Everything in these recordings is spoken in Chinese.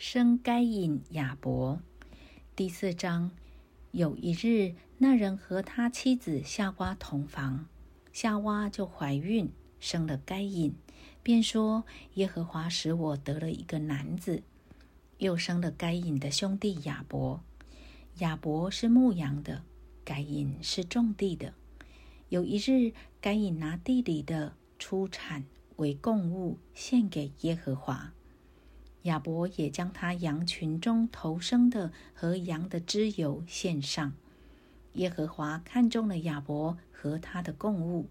生该隐、亚伯。第四章，有一日，那人和他妻子夏娃同房，夏娃就怀孕，生了该隐，便说：“耶和华使我得了一个男子。”又生了该隐的兄弟亚伯。亚伯是牧羊的，该隐是种地的。有一日，该隐拿地里的出产为供物献给耶和华。亚伯也将他羊群中头生的和羊的脂油献上。耶和华看中了亚伯和他的供物，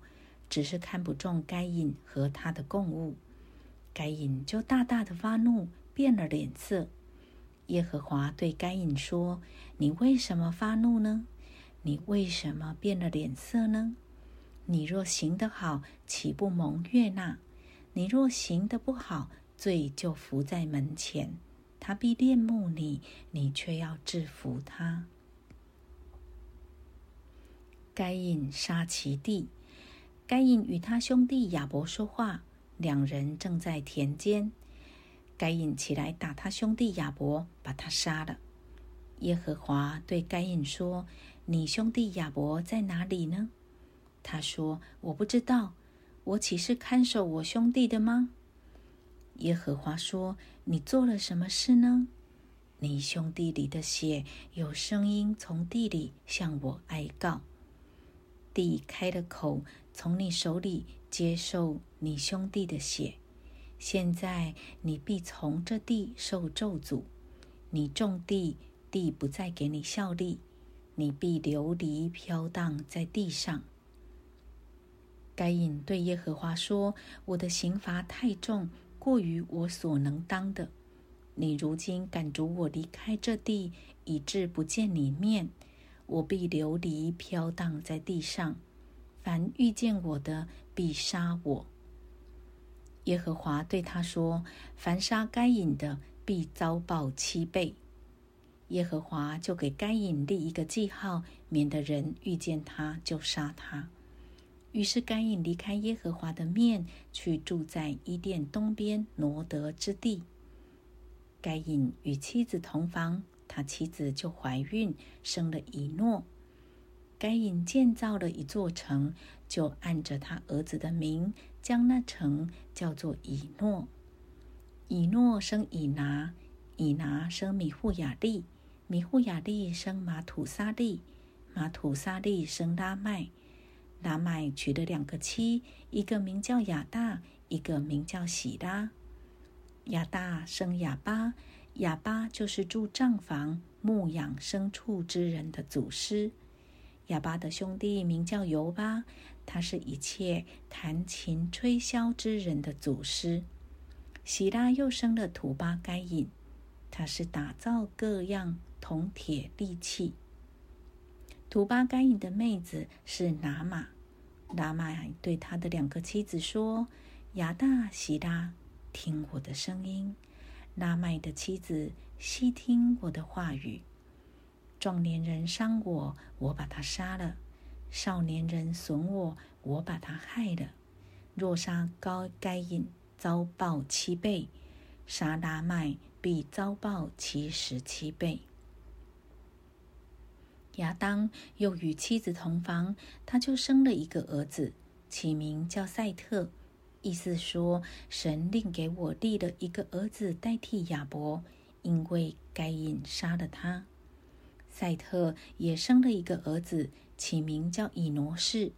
只是看不中该隐和他的供物。该隐就大大的发怒，变了脸色。耶和华对该隐说：“你为什么发怒呢？你为什么变了脸色呢？你若行得好，岂不蒙悦纳？你若行得不好，罪就伏在门前，他必恋慕你，你却要制服他。”该隐杀其弟。该隐与他兄弟亚伯说话，两人正在田间。该隐起来打他兄弟亚伯，把他杀了。耶和华对该隐说：“你兄弟亚伯在哪里呢？”他说：“我不知道，我岂是看守我兄弟的吗？”耶和华说：“你做了什么事呢？你兄弟里的血有声音从地里向我哀告，地开了口，从你手里接受你兄弟的血。”现在你必从这地受咒诅，你种地，地不再给你效力，你必流离飘荡在地上。该隐对耶和华说：“我的刑罚太重，过于我所能当的。你如今赶逐我离开这地，以致不见你面，我必流离飘荡在地上。凡遇见我的，必杀我。”耶和华对他说：“凡杀该隐的，必遭报七倍。”耶和华就给该隐立一个记号，免得人遇见他就杀他。于是该隐离开耶和华的面，去住在伊甸东边挪得之地。该隐与妻子同房，他妻子就怀孕，生了以诺。该隐建造了一座城，就按着他儿子的名。将那城叫做以诺，以诺生以拿，以拿生米户雅利，米户雅利生马土沙利，马土沙利生拉麦，拉麦娶了两个妻，一个名叫亚大，一个名叫喜拉。亚大生亚巴，亚巴就是住帐房、牧养牲畜之人的祖师。亚巴的兄弟名叫尤巴。他是一切弹琴吹箫之人的祖师。喜拉又生了土巴该隐，他是打造各样铜铁利器。图巴该隐的妹子是拿玛，拿玛对他的两个妻子说：“亚大、希拉，听我的声音；拿麦的妻子，细听我的话语。壮年人伤我，我把他杀了。”少年人损我，我把他害了。若杀高该隐，遭报七倍；杀拉麦，必遭报七十七倍。亚当又与妻子同房，他就生了一个儿子，起名叫赛特，意思说神另给我立了一个儿子代替亚伯，因为该隐杀了他。赛特也生了一个儿子。起名叫以挪士，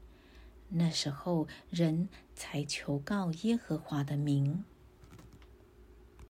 那时候人才求告耶和华的名。